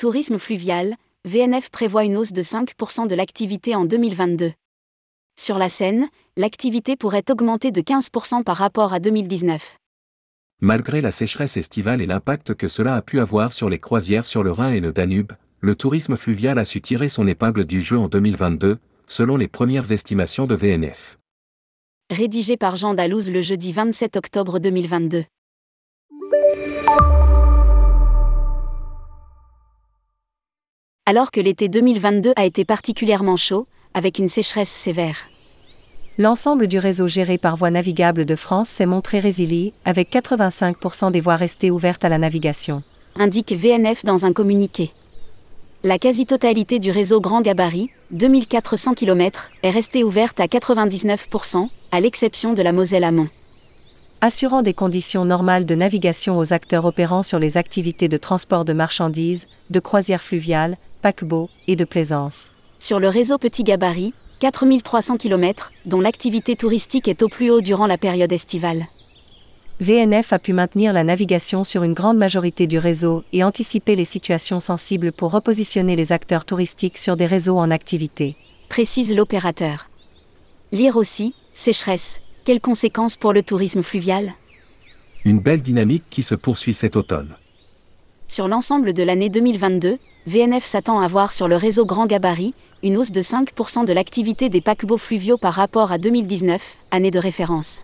Tourisme fluvial, VNF prévoit une hausse de 5% de l'activité en 2022. Sur la Seine, l'activité pourrait augmenter de 15% par rapport à 2019. Malgré la sécheresse estivale et l'impact que cela a pu avoir sur les croisières sur le Rhin et le Danube, le tourisme fluvial a su tirer son épingle du jeu en 2022, selon les premières estimations de VNF. Rédigé par Jean Dalouse le jeudi 27 octobre 2022. Alors que l'été 2022 a été particulièrement chaud, avec une sécheresse sévère. L'ensemble du réseau géré par Voies navigables de France s'est montré résilient, avec 85% des voies restées ouvertes à la navigation. Indique VNF dans un communiqué. La quasi-totalité du réseau grand gabarit, 2400 km, est restée ouverte à 99%, à l'exception de la Moselle amont. Assurant des conditions normales de navigation aux acteurs opérant sur les activités de transport de marchandises, de croisière fluviale, paquebot et de plaisance. Sur le réseau petit gabarit, 4300 km, dont l'activité touristique est au plus haut durant la période estivale. VNF a pu maintenir la navigation sur une grande majorité du réseau et anticiper les situations sensibles pour repositionner les acteurs touristiques sur des réseaux en activité. Précise l'opérateur. Lire aussi, sécheresse, quelles conséquences pour le tourisme fluvial Une belle dynamique qui se poursuit cet automne. Sur l'ensemble de l'année 2022, VNF s'attend à voir sur le réseau grand gabarit une hausse de 5% de l'activité des paquebots fluviaux par rapport à 2019, année de référence.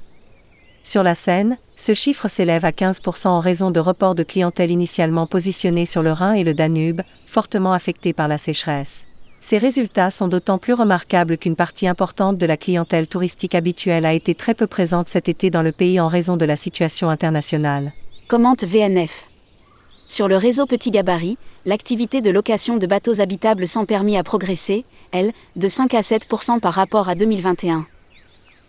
Sur la Seine, ce chiffre s'élève à 15% en raison de reports de clientèle initialement positionnés sur le Rhin et le Danube, fortement affectés par la sécheresse. Ces résultats sont d'autant plus remarquables qu'une partie importante de la clientèle touristique habituelle a été très peu présente cet été dans le pays en raison de la situation internationale. Commente VNF. Sur le réseau Petit Gabarit, l'activité de location de bateaux habitables sans permis a progressé, elle, de 5 à 7% par rapport à 2021.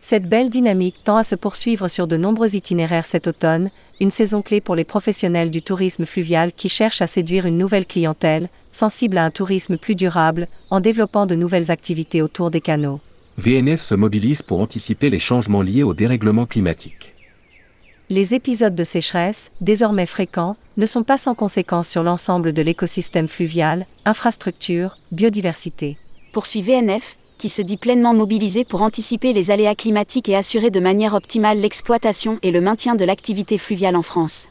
Cette belle dynamique tend à se poursuivre sur de nombreux itinéraires cet automne, une saison clé pour les professionnels du tourisme fluvial qui cherchent à séduire une nouvelle clientèle, sensible à un tourisme plus durable, en développant de nouvelles activités autour des canaux. VNF se mobilise pour anticiper les changements liés au dérèglement climatique. Les épisodes de sécheresse, désormais fréquents, ne sont pas sans conséquences sur l'ensemble de l'écosystème fluvial, infrastructure, biodiversité. Poursuit VNF, qui se dit pleinement mobilisé pour anticiper les aléas climatiques et assurer de manière optimale l'exploitation et le maintien de l'activité fluviale en France.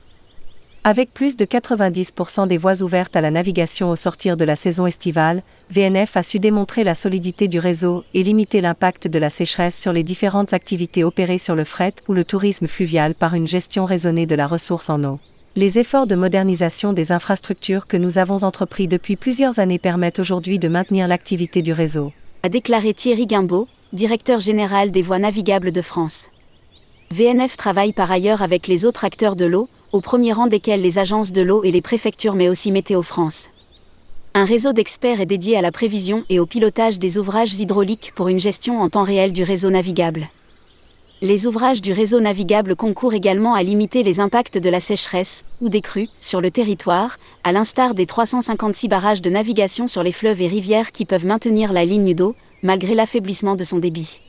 Avec plus de 90% des voies ouvertes à la navigation au sortir de la saison estivale, VNF a su démontrer la solidité du réseau et limiter l'impact de la sécheresse sur les différentes activités opérées sur le fret ou le tourisme fluvial par une gestion raisonnée de la ressource en eau. Les efforts de modernisation des infrastructures que nous avons entrepris depuis plusieurs années permettent aujourd'hui de maintenir l'activité du réseau. A déclaré Thierry Guimbaud, directeur général des voies navigables de France. VNF travaille par ailleurs avec les autres acteurs de l'eau, au premier rang desquels les agences de l'eau et les préfectures mais aussi Météo France. Un réseau d'experts est dédié à la prévision et au pilotage des ouvrages hydrauliques pour une gestion en temps réel du réseau navigable. Les ouvrages du réseau navigable concourent également à limiter les impacts de la sécheresse ou des crues sur le territoire, à l'instar des 356 barrages de navigation sur les fleuves et rivières qui peuvent maintenir la ligne d'eau, malgré l'affaiblissement de son débit.